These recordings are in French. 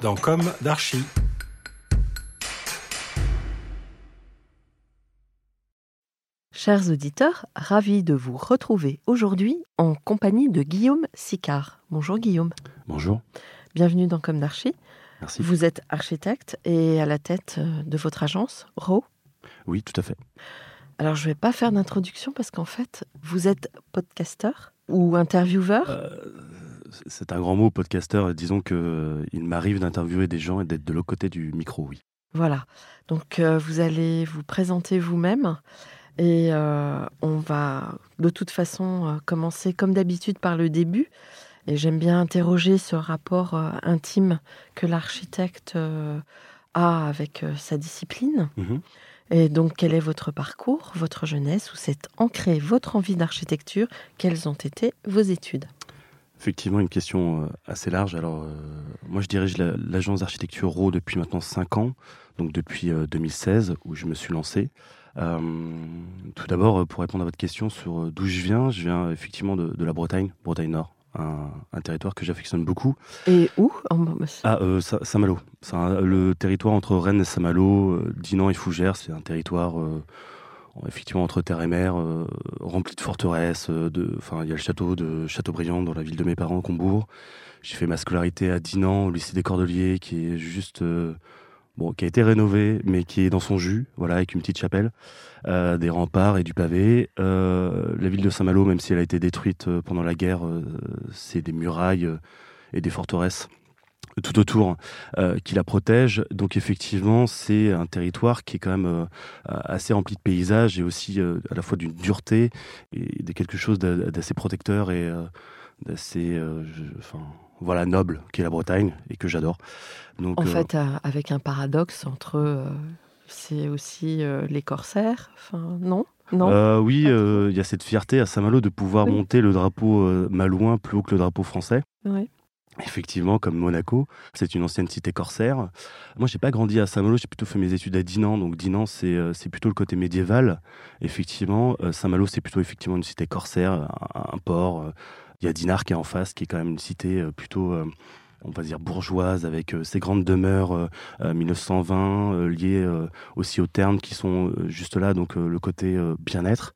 dans Comme d'Archie. Chers auditeurs, ravi de vous retrouver aujourd'hui en compagnie de Guillaume Sicard. Bonjour Guillaume. Bonjour. Bienvenue dans Comme d'Archie. Merci. Vous êtes architecte et à la tête euh, de votre agence, RO. Oui, tout à fait. Alors je ne vais pas faire d'introduction parce qu'en fait, vous êtes podcasteur ou intervieweur. Euh, c'est un grand mot, podcasteur. Disons que euh, il m'arrive d'interviewer des gens et d'être de l'autre côté du micro, oui. Voilà. Donc euh, vous allez vous présenter vous-même et euh, on va de toute façon euh, commencer comme d'habitude par le début. Et j'aime bien interroger ce rapport intime que l'architecte a avec sa discipline. Mhm. Et donc quel est votre parcours, votre jeunesse, où s'est ancrée votre envie d'architecture? Quelles ont été vos études? Effectivement, une question euh, assez large. Alors, euh, moi, je dirige la- l'agence d'architecture RO depuis maintenant 5 ans, donc depuis euh, 2016, où je me suis lancé. Euh, tout d'abord, euh, pour répondre à votre question sur euh, d'où je viens, je viens effectivement de, de la Bretagne, Bretagne Nord, un, un territoire que j'affectionne beaucoup. Et où? En- Ah, euh, Sa- Saint-Malo. Le territoire entre Rennes et Saint-Malo, euh, Dinan et Fougères, c'est un territoire euh, effectivement entre terre et mer, euh, rempli de forteresses. euh, de, enfin, il y a le château de Châteaubriand dans la ville de mes parents, Combourg. J'ai fait ma scolarité à Dinan, au lycée des Cordeliers, qui est juste euh, bon, qui a été rénové, mais qui est dans son jus, voilà, avec une petite chapelle, des remparts et du pavé. La ville de Saint-Malo, même si elle a été détruite pendant la guerre, c'est des murailles et des forteresses tout autour euh, qui la protègent. Donc effectivement, c'est un territoire qui est quand même euh, assez rempli de paysages et aussi euh, à la fois d'une dureté et de quelque chose d'a- d'assez protecteur et d'assez, enfin, voilà, noble, qui est la Bretagne et que j'adore. Donc, En fait, avec un paradoxe entre. c'est aussi les corsaires. Enfin, non? Non? Euh, oui, euh, il y a cette fierté à Saint-Malo de pouvoir Oui. monter le drapeau euh, malouin plus haut que le drapeau français. Oui. Effectivement, comme Monaco, c'est une ancienne cité corsaire. Moi, j'ai pas grandi à Saint-Malo, j'ai plutôt fait mes études à Dinan. Donc Dinan, c'est euh, c'est plutôt le côté médiéval. Effectivement, Euh, Saint-Malo, c'est plutôt effectivement une cité corsaire, un, port. Euh, Il y a Dinard qui est en face, qui est quand même une cité plutôt, on va dire bourgeoise, avec ses grandes demeures euh, euh, 1920 euh, liées aussi aux ternes qui sont juste là. Donc le côté bien-être.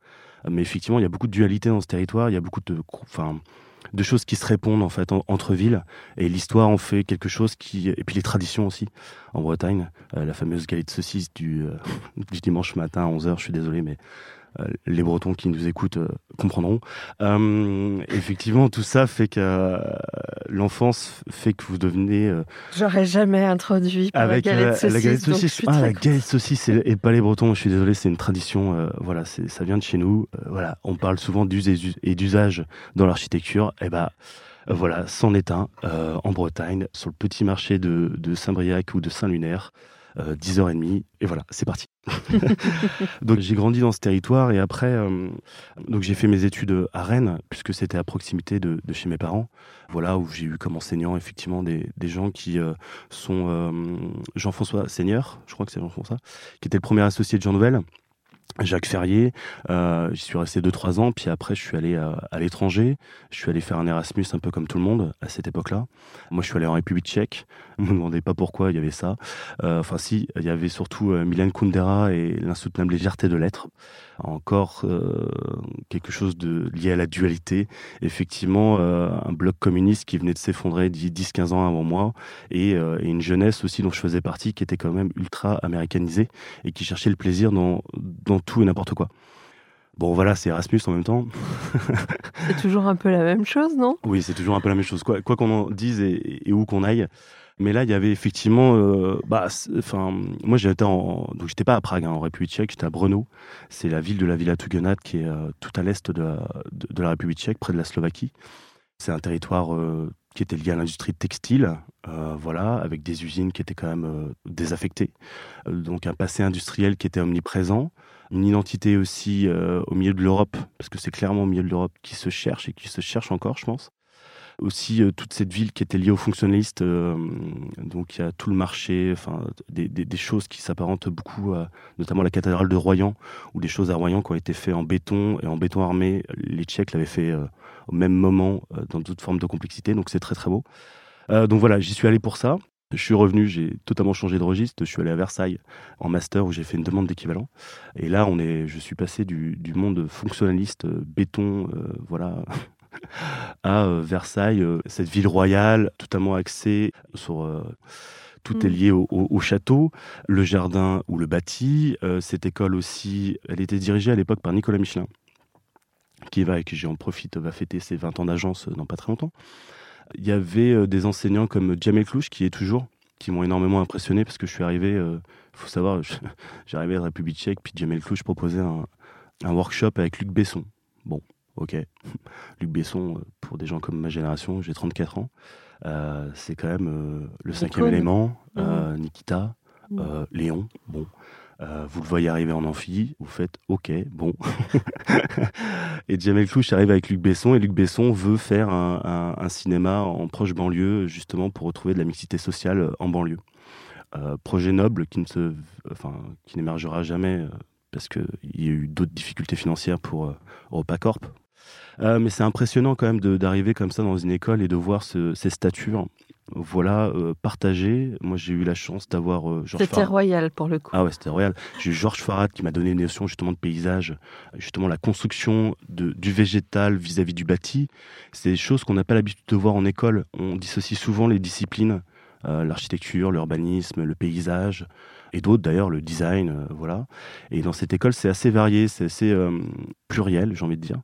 Mais effectivement, il y a beaucoup de dualité dans ce territoire. Il y a beaucoup de, enfin, de choses qui se répondent en fait en- entre villes. Et l'histoire en fait quelque chose qui. Et puis les traditions aussi. En Bretagne, euh, la fameuse galette de saucisse du, euh, du dimanche matin à 11h, je suis désolé, mais les Bretons qui nous écoutent euh, comprendront. Euh, effectivement, tout ça fait que euh, l'enfance fait que vous devenez. euh, J'aurais jamais introduit avec la galette euh, saucisse. la galette saucisse. Ah, la galette saucisse et, et pas les Bretons. Je suis désolé, c'est une tradition. euh, voilà, ça vient de chez nous. Euh, voilà, on parle souvent d'us et us- et d'usage dans l'architecture. Et ben euh, voilà, c'en est un euh, en Bretagne, sur le petit marché de, de Saint-Briac ou de Saint-Lunaire. Euh, 10h30 et voilà, c'est parti. donc j'ai grandi dans ce territoire et après euh, donc j'ai fait mes études à Rennes puisque c'était à proximité de, de chez mes parents. Voilà où j'ai eu comme enseignant effectivement des, des gens qui euh, sont euh, Jean-François Seigneur, je crois que c'est Jean-François, qui était le premier associé de Jean Nouvel Jacques Ferrier. Euh, J'y suis resté 2-3 ans, puis après je suis allé à, à l'étranger. Je suis allé faire un Erasmus un peu comme tout le monde à cette époque-là. Moi je suis allé en République tchèque. Ne me demandez pas pourquoi il y avait ça. Euh, enfin si, il y avait surtout euh, Milan Kundera et l'insoutenable légèreté de l'être. Encore euh, quelque chose de lié à la dualité. Effectivement, euh, un bloc communiste qui venait de s'effondrer 10-15 ans avant moi et, euh, une jeunesse aussi dont je faisais partie qui était quand même ultra américanisée et qui cherchait le plaisir dans tout et n'importe quoi. Bon, voilà, c'est Erasmus en même temps. C'est toujours un peu la même chose, non? Oui, c'est toujours un peu la même chose, quoi quoi qu'on en dise et, et où qu'on aille. Mais là, il y avait effectivement, euh, bah, enfin, moi j'étais en, donc j'étais pas à Prague, hein, en République Tchèque, j'étais à Brno. C'est la ville de la Villa Tugenat qui est euh, tout à l'est de la, de, de la République Tchèque, près de la Slovaquie. C'est un territoire euh, qui était lié à l'industrie textile, voilà, avec des usines qui étaient quand même désaffectées. Donc un passé industriel qui était omniprésent, une identité aussi euh, au milieu de l'Europe, parce que c'est clairement au milieu de l'Europe qui se cherche et qui se cherche encore, je pense. Aussi euh, toute cette ville qui était liée aux fonctionnalistes, euh, donc il y a tout le marché, enfin des, choses qui s'apparentent beaucoup, à, notamment la cathédrale de Royan, ou des choses à Royan qui ont été faites en béton et en béton armé. Les Tchèques l'avaient fait au même moment, dans toute forme de complexité, donc c'est très très beau. Donc voilà, j'y suis allé pour ça. Je suis revenu, j'ai totalement changé de registre. Je suis allé à Versailles en master où j'ai fait une demande d'équivalent. Et là, on est, je suis passé du, du monde fonctionnaliste, euh, béton, euh, voilà, à euh, Versailles, euh, cette ville royale, totalement axée sur. euh, tout Mm. est lié au, au- au château, le jardin ou le bâti. Euh, cette école aussi, elle était dirigée à l'époque par Nicolas Michelin, qui va, et qui j'en profite, va fêter ses 20 ans d'agence dans pas très longtemps. Il y avait euh, des enseignants comme Jamel Clouche, qui est toujours, qui m'ont énormément impressionné parce que je suis arrivé, il faut savoir, j'arrivais de République tchèque, puis Jamel Clouche proposait un, un workshop avec Luc Besson. Bon, ok. Luc Besson, euh, pour des gens comme ma génération, j'ai 34 ans, euh, c'est quand même euh, le cinquième élément, euh, Nikita, euh, Léon, bon. Euh, vous le voyez arriver en amphi, vous faites OK, bon. et Jamel Clouche arrive avec Luc Besson, et Luc Besson veut faire un, cinéma en proche banlieue, justement pour retrouver de la mixité sociale euh, en banlieue. Euh, projet noble qui ne se, enfin, qui n'émergera jamais parce qu'il y a eu d'autres difficultés financières pour EuropaCorp. Euh, mais c'est impressionnant quand même d'arriver comme ça dans une école et de voir ce- ces statures voilà, euh, partagées. Moi, j'ai eu la chance d'avoir euh, Georges C'était Farad. royal pour le coup. Ah ouais, c'était royal. J'ai eu Georges Farad qui m'a donné une notion justement de paysage, justement la construction de, du végétal vis-à-vis du bâti. C'est des choses qu'on n'a pas l'habitude de voir en école. On dissocie souvent les disciplines, euh, l'architecture, l'urbanisme, le paysage, et d'autres d'ailleurs, le design, euh, voilà. Et dans cette école, c'est assez varié, c'est assez euh, pluriel, j'ai envie de dire.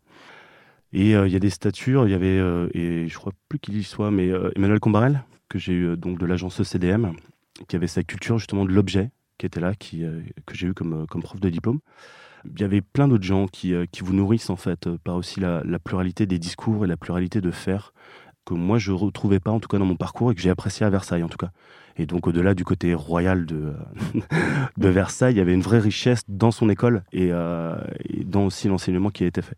Et euh, il y a des statures, il y avait, euh, et je crois plus qu'il y soit, mais euh, Emmanuel Combarel, que j'ai eu donc de l'agence ECDM, qui avait sa culture justement de l'objet, qui était là, qui, que j'ai eu comme, comme prof de diplôme. Il y avait plein d'autres gens qui, qui vous nourrissent en fait par aussi la, pluralité des discours et la pluralité de faire que moi je retrouvais pas en tout cas dans mon parcours et que j'ai apprécié à Versailles en tout cas. Et donc au-delà du côté royal de, de Versailles, il y avait une vraie richesse dans son école et dans aussi l'enseignement qui a été fait.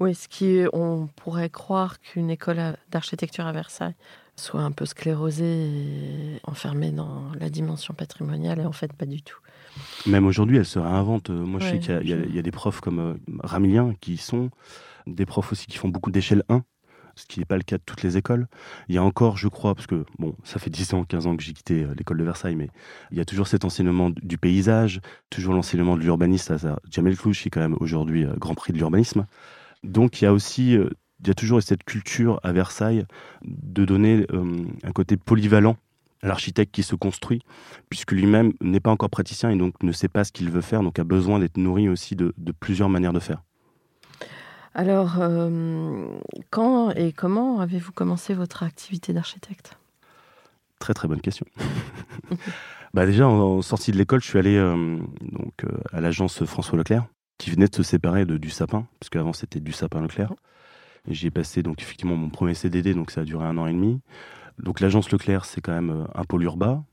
Oui, ce qui, on pourrait croire qu'une école d'architecture à Versailles soit un peu sclérosée et enfermée dans la dimension patrimoniale, et en fait pas du tout. Même aujourd'hui, elle se réinvente. Euh, Moi, je sais qu'il y a- y, y des profs comme euh, Ramilien qui y sont, des profs aussi qui font beaucoup d'échelle 1, ce qui n'est pas le cas de toutes les écoles. Il y a encore, je crois, parce que bon, ça fait 10 ans, 15 ans que j'ai quitté euh, l'école de Versailles, mais il y a toujours cet enseignement du- paysage, toujours l'enseignement de l'urbanisme. Jamel Clouche, qui est quand même aujourd'hui Grand Prix de l'urbanisme. Donc, il y a aussi, euh, il y a toujours cette culture à Versailles de donner euh, un côté polyvalent à l'architecte qui se construit, puisque lui-même n'est pas encore praticien et donc ne sait pas ce qu'il veut faire, donc a besoin d'être nourri aussi de, de plusieurs manières de faire. Alors, euh, quand et comment avez-vous commencé votre activité d'architecte? Très très bonne question. bah déjà, en, en sortie de l'école, je suis allé euh, donc, euh, à l'agence François Leclerc, qui venait de se séparer de Du Sapin, parce qu'avant c'était Du Sapin Leclerc. Et J'y ai passé donc effectivement mon premier CDD, donc ça a duré un an et demi. Donc l'agence Leclerc, c'est quand même euh, un pôle urbain,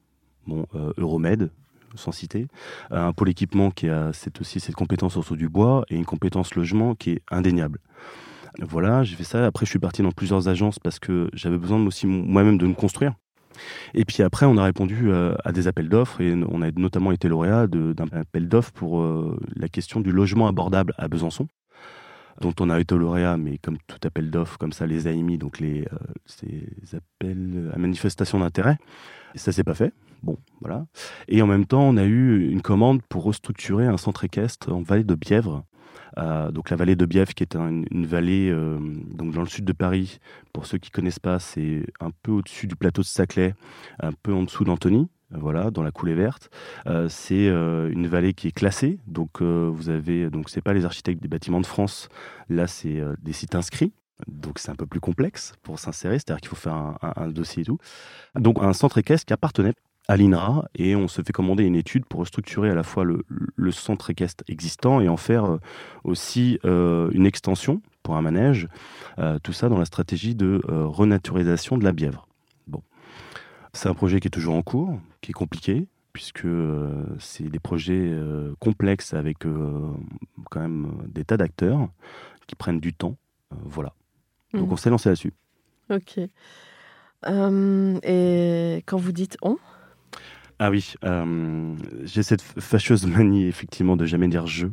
bon, euh, Euromed, sans citer, Euh, un pôle équipement qui a cette, aussi cette compétence autour du bois et une compétence logement qui est indéniable. Voilà, j'ai fait ça. Après, je suis parti dans plusieurs agences parce que j'avais besoin aussi moi-même de me construire. Et puis après, on a répondu euh, à des appels d'offres et on a notamment été lauréat d'un appel d'offres pour euh, la question du logement abordable à Besançon dont on a été lauréat, mais comme tout appel d'offres, comme ça les a émis, donc les, euh, ces appels à manifestation d'intérêt. Ça s'est pas fait. Bon, voilà. Et en même temps, on a eu une commande pour restructurer un centre équestre en vallée de Bièvre, euh, donc la vallée de Bièvre, qui est une vallée euh, donc dans le sud de Paris. Pour ceux qui connaissent pas, c'est un peu au-dessus du plateau de Saclay, un peu en dessous d'Antony. Voilà, dans la coulée verte, euh, c'est une vallée qui est classée. Donc vous avez, donc c'est pas les architectes des bâtiments de France. Là, c'est des sites inscrits. Donc c'est un peu plus complexe pour s'insérer, c'est-à-dire qu'il faut faire un, dossier et tout. Donc un centre équestre qui appartenait à l'INRA et on se fait commander une étude pour restructurer à la fois le, centre équestre existant et en faire euh, aussi euh, une extension pour un manège. Euh, tout ça dans la stratégie de renaturisation de la Bièvre. C'est un projet qui est toujours en cours, qui est compliqué, puisque c'est des projets complexes avec quand même des tas d'acteurs qui prennent du temps. voilà. Donc mmh. on s'est lancé là-dessus. Ok. et quand vous dites on, ah oui, euh, j'ai cette fâcheuse manie effectivement de jamais dire je.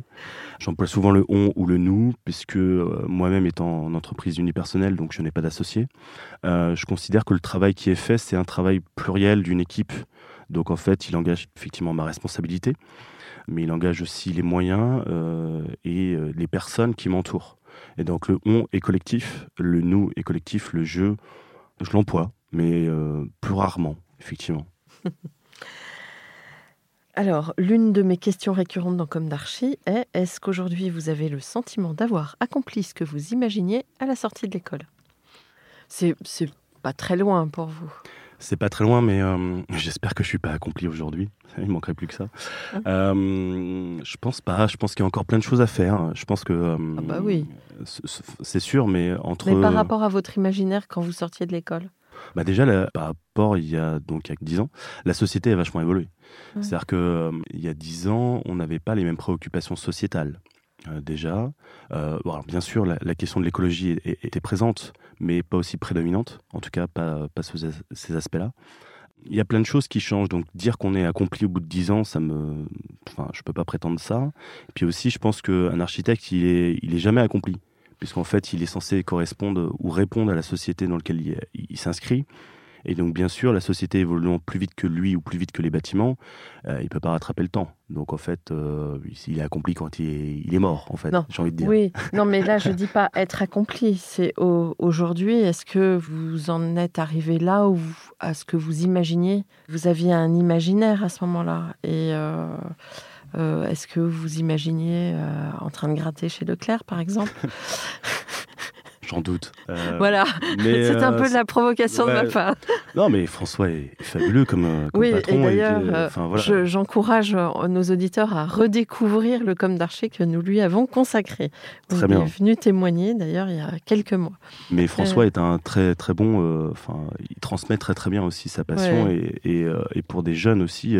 J'emploie souvent le on ou le nous, puisque euh, moi-même étant en entreprise unipersonnelle, donc je n'ai pas d'associé, euh, je considère que le travail qui est fait, c'est un travail pluriel d'une équipe. Donc en fait, il engage effectivement ma responsabilité, mais il engage aussi les moyens et les personnes qui m'entourent. Et donc le on est collectif, le nous est collectif, le je, je l'emploie, mais plus rarement, effectivement. Alors, l'une de mes questions récurrentes dans Comme d'Archie est est-ce qu'aujourd'hui vous avez le sentiment d'avoir accompli ce que vous imaginiez à la sortie de l'école? C'est pas très loin pour vous. C'est pas très loin, mais euh, j'espère que je suis pas accompli aujourd'hui. Il manquerait plus que ça. Hein euh, je pense pas. Je pense qu'il y a encore plein de choses à faire. Je pense que. Euh, ah bah oui. C'est sûr, mais entre. Mais par rapport à votre imaginaire quand vous sortiez de l'école? Bah déjà, par rapport il y a donc il y a 10 ans, la société a vachement évolué. C'est-à-dire qu'il euh, il y a 10 ans, on n'avait pas les mêmes préoccupations sociétales. Euh, déjà, euh, bien sûr, la, question de l'écologie était présente, mais pas aussi prédominante, en tout cas pas, pas ces aspects-là. Il y a plein de choses qui changent, donc dire qu'on est accompli au bout de 10 ans, ça me, enfin, je peux pas prétendre ça. Et puis aussi, je pense qu'un architecte, il est, il est jamais accompli puisqu'en fait, il est censé correspondre ou répondre à la société dans laquelle il, s'inscrit. Et donc, bien sûr, la société évoluant plus vite que lui ou plus vite que les bâtiments, euh, il ne peut pas rattraper le temps. Donc, en fait, euh, il est accompli quand il est, il est mort, en fait, j'ai envie de dire. Oui, non, mais là, je ne dis pas être accompli. C'est aujourd'hui, est-ce que vous en êtes arrivé là ou à ce que vous imaginiez? Vous aviez un imaginaire à ce moment-là. Et. Euh, euh, est-ce que vous imaginiez euh, en train de gratter chez Leclerc, par exemple J'en doute. Euh, voilà, c'est un peu de la provocation de ma part. non, mais François est fabuleux comme, oui, patron. Et d'ailleurs, j'encourage nos auditeurs à redécouvrir le com d'archer que nous lui avons consacré. Vous est venu témoigner d'ailleurs il y a quelques mois. Mais François est un très très bon. Enfin, il transmet très très bien aussi sa passion et, et, et, pour des jeunes aussi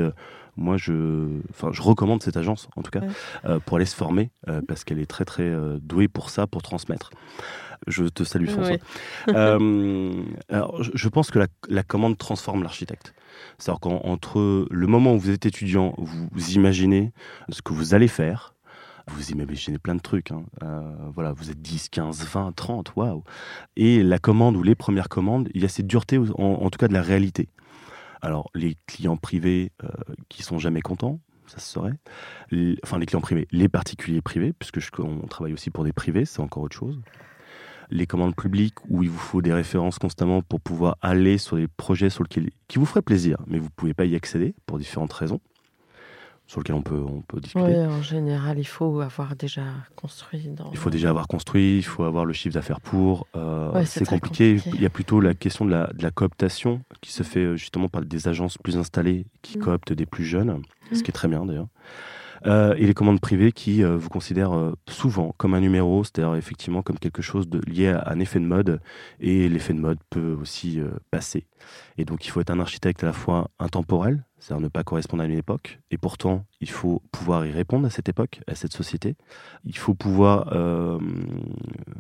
moi, je, enfin, je recommande cette agence, en tout cas, euh, pour aller se former, euh, parce qu'elle est très, très euh, douée pour ça, pour transmettre. Je te salue, François. alors, je pense que la, commande transforme l'architecte. C'est-à-dire qu'entre le moment où vous êtes étudiant, vous, imaginez ce que vous allez faire, vous imaginez plein de trucs. Hein. voilà, vous êtes 10, 15, 20, 30, waouh. Et la commande ou les premières commandes, il y a cette dureté, en tout cas de la réalité. Alors, les clients privés euh, qui sont jamais contents, ça se saurait. enfin, les clients privés, les particuliers privés, puisque on travaille aussi pour des privés, c'est encore autre chose. Les commandes publiques où il vous faut des références constamment pour pouvoir aller sur des projets sur lesquels, qui vous feraient plaisir, mais vous ne pouvez pas y accéder pour différentes raisons sur lequel on peut, on peut discuter. Oui, en général, il faut avoir déjà construit. Il faut déjà avoir construit, il faut avoir le chiffre d'affaires pour. Euh, c'est compliqué. Il y a plutôt la question de la, de la, cooptation qui se fait euh, justement par des agences plus installées qui mm. cooptent des plus jeunes, ce mm. qui est très bien d'ailleurs. Euh, et les commandes privées qui vous considèrent souvent comme un numéro, c'est-à-dire effectivement comme quelque chose de, lié à un effet de mode, et l'effet de mode peut aussi passer. Et donc il faut être un architecte à la fois intemporel, c'est-à-dire ne pas correspondre à une époque. Et pourtant, il faut pouvoir y répondre à cette époque, à cette société. Il faut pouvoir. Euh,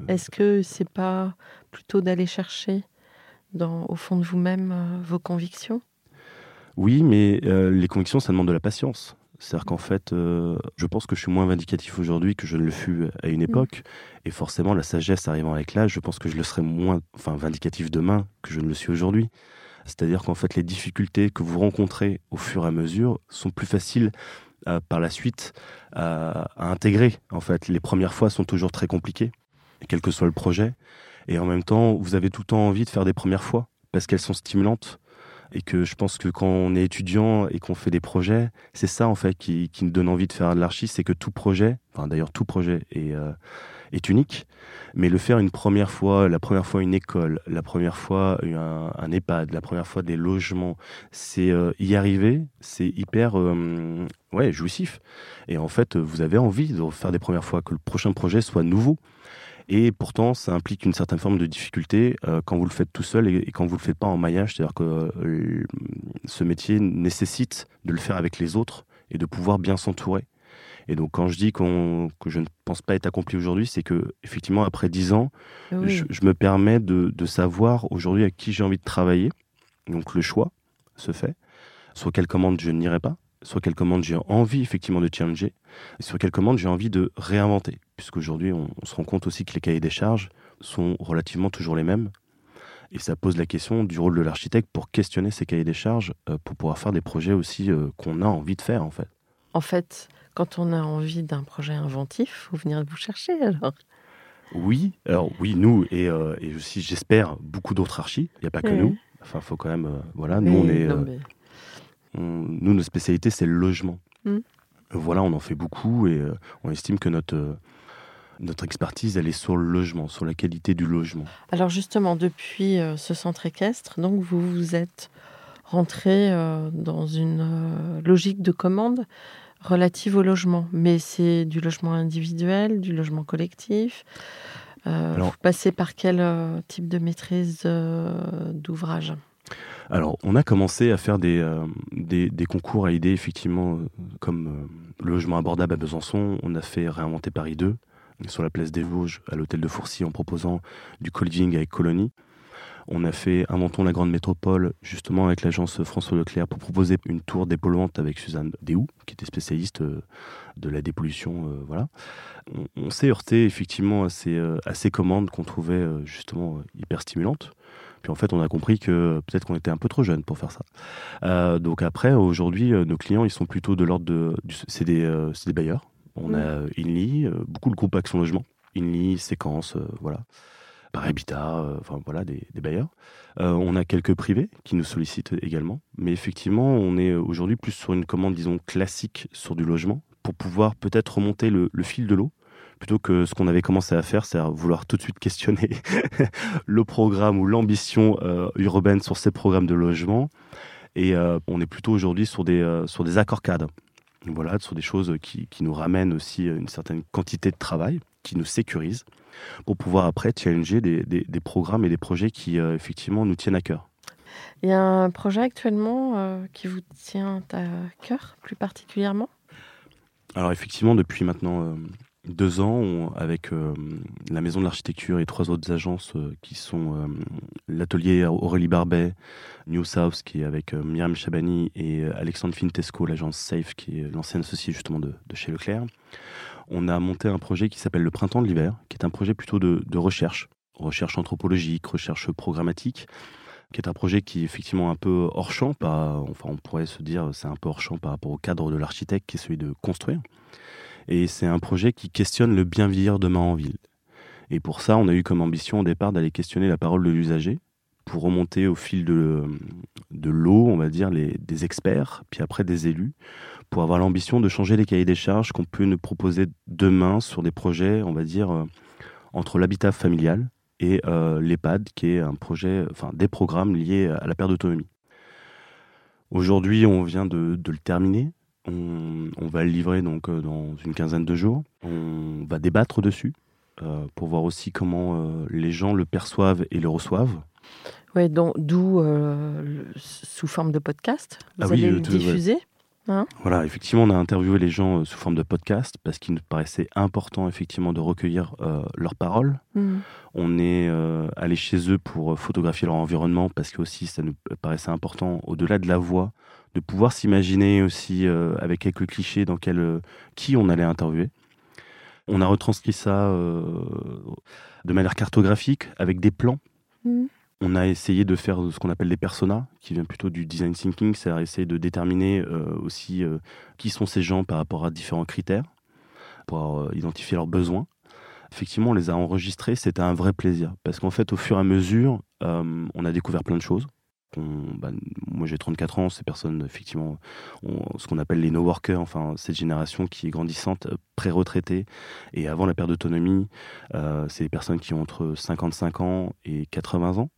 Est-ce que c'est pas plutôt d'aller chercher dans, au fond de vous-même euh, vos convictions? Oui, mais euh, les convictions, ça demande de la patience. C'est-à-dire qu'en fait, euh, je pense que je suis moins vindicatif aujourd'hui que je ne le fus à une époque. Et forcément, la sagesse arrivant avec l'âge, je pense que je le serai moins enfin, vindicatif demain que je ne le suis aujourd'hui. C'est-à-dire qu'en fait, les difficultés que vous rencontrez au fur et à mesure sont plus faciles par la suite à, à, intégrer. En fait, les premières fois sont toujours très compliquées, quel que soit le projet. Et en même temps, vous avez tout le temps envie de faire des premières fois parce qu'elles sont stimulantes et que je pense que quand on est étudiant et qu'on fait des projets, c'est ça en fait qui, qui, nous donne envie de faire de l'archi, c'est que tout projet, enfin d'ailleurs tout projet est, euh, est unique, mais le faire une première fois, la première fois une école, la première fois un, EHPAD, la première fois des logements, c'est euh, y arriver, c'est hyper euh, ouais jouissif. Et en fait, vous avez envie de faire des premières fois, que le prochain projet soit nouveau. Et pourtant, ça implique une certaine forme de difficulté euh, quand vous le faites tout seul et, et quand vous le faites pas en maillage. C'est-à-dire que ce métier nécessite de le faire avec les autres et de pouvoir bien s'entourer. Et donc, quand je dis qu'on que je ne pense pas être accompli aujourd'hui, c'est que effectivement, après dix ans, oui. je, je, me permets de, de savoir aujourd'hui à qui j'ai envie de travailler. Donc, le choix se fait. Sur quelle commande je n'irai pas, sur quelle commande j'ai envie effectivement de challenger, et sur quelle commande j'ai envie de réinventer. Puisqu'aujourd'hui, on, on se rend compte aussi que les cahiers des charges sont relativement toujours les mêmes. Et ça pose la question du rôle de l'architecte pour questionner ces cahiers des charges, euh, pour pouvoir faire des projets aussi euh, qu'on a envie de faire en fait. En fait, quand on a envie d'un projet inventif, il faut venir vous chercher alors. Oui, alors oui, nous et, euh, et aussi j'espère beaucoup d'autres archis. Il n'y a pas que oui. nous. Enfin, faut quand même, euh, voilà, nous on est, non, mais... on, nous notre spécialité c'est le logement. Mm. Voilà, on en fait beaucoup et euh, on estime que notre notre expertise, elle est sur le logement, sur la qualité du logement. Alors justement, depuis euh, ce centre équestre, donc vous vous êtes rentré euh, dans une euh, logique de commande relative au logement, mais c'est du logement individuel, du logement collectif. Alors, vous passez par quel type de maîtrise d'ouvrage? Alors, on a commencé à faire des, euh, des, des, concours à idées, effectivement, euh, comme euh, le logement abordable à Besançon. On a fait Réinventer Paris 2 sur la place des Vosges, à l'hôtel de Fourcy, en proposant du co-living avec Colonie. On a fait Inventons la grande métropole, justement avec l'agence François Leclerc, pour proposer une tour dépolluante avec Suzanne Déhou, qui était spécialiste de la dépollution. Euh, voilà. On, on s'est heurté effectivement à ces, à ces commandes qu'on trouvait justement hyper stimulantes. Puis en fait, on a compris que peut-être qu'on était un peu trop jeune pour faire ça. Euh, donc après, aujourd'hui, nos clients, ils sont plutôt de l'ordre de. C'est des, euh, des bailleurs. On mmh. a Inly, euh, beaucoup le groupe Action Logement. Inly, Séquence, euh, voilà. Par Habitat, enfin voilà, des, bailleurs. on a quelques privés qui nous sollicitent également. Mais effectivement, on est aujourd'hui plus sur une commande, disons, classique sur du logement pour pouvoir peut-être remonter le, fil de l'eau plutôt que ce qu'on avait commencé à faire, c'est à vouloir tout de suite questionner le programme ou l'ambition euh, urbaine sur ces programmes de logement. Et euh, on est plutôt aujourd'hui sur des, euh, sur des accords cadres. Voilà, sur des choses qui, qui, nous ramènent aussi une certaine quantité de travail, qui nous sécurisent, pour pouvoir après challenger des, des, des programmes et des projets qui, euh, effectivement, nous tiennent à cœur. Il y a un projet actuellement euh, qui vous tient à cœur, plus particulièrement? Alors, effectivement, depuis maintenant euh, deux ans, on, avec euh, la Maison de l'Architecture et trois autres agences euh, qui sont euh, l'atelier Aurélie Barbet, New South, qui est avec Myriam Chabani, et Alexandre Fintesco, l'agence Safe, qui est l'ancien associé justement de, de, chez Leclerc. On a monté un projet qui s'appelle Le Printemps de l'hiver, qui est un projet plutôt de, recherche, recherche anthropologique, recherche programmatique, qui est un projet qui est effectivement un peu hors champ, pas, enfin on pourrait se dire c'est un peu hors champ par rapport au cadre de l'architecte qui est celui de construire. Et c'est un projet qui questionne le bien vieillir demain en ville. Et pour ça, on a eu comme ambition au départ d'aller questionner la parole de l'usager pour remonter au fil de, l'eau, on va dire, des experts, puis après des élus, pour avoir l'ambition de changer les cahiers des charges qu'on peut nous proposer demain sur des projets, on va dire, euh, entre l'habitat familial et euh, l'EHPAD, qui est un projet, enfin des programmes liés à la perte d'autonomie. Aujourd'hui, on vient de, de, le terminer. On, on, va le livrer donc euh, dans une quinzaine de jours. On va débattre dessus euh, pour voir aussi comment les gens le perçoivent et le reçoivent. Oui, d'où euh, sous forme de podcast. Vous ah allez oui, le diffuser. Hein voilà, effectivement, on a interviewé les gens euh, sous forme de podcast parce qu'il nous paraissait important effectivement de recueillir euh, leurs paroles. Mm. On est euh, allé chez eux pour photographier leur environnement parce que aussi ça nous paraissait important, au-delà de la voix, de pouvoir s'imaginer aussi avec quelques clichés dans quel, qui on allait interviewer. On a retranscrit ça de manière cartographique avec des plans. Mm. On a essayé de faire ce qu'on appelle des personas, qui vient plutôt du design thinking, c'est-à-dire essayer de déterminer euh, aussi euh, qui sont ces gens par rapport à différents critères, pour euh, identifier leurs besoins. Effectivement, on les a enregistrés, c'était un vrai plaisir, parce qu'en fait, au fur et à mesure, on a découvert plein de choses. Bah, moi, j'ai 34 ans, ces personnes, effectivement, ce qu'on appelle les no-workers, enfin, cette génération qui est grandissante, pré-retraitée, et avant la perte d'autonomie, c'est des personnes qui ont entre 55 ans et 80 ans,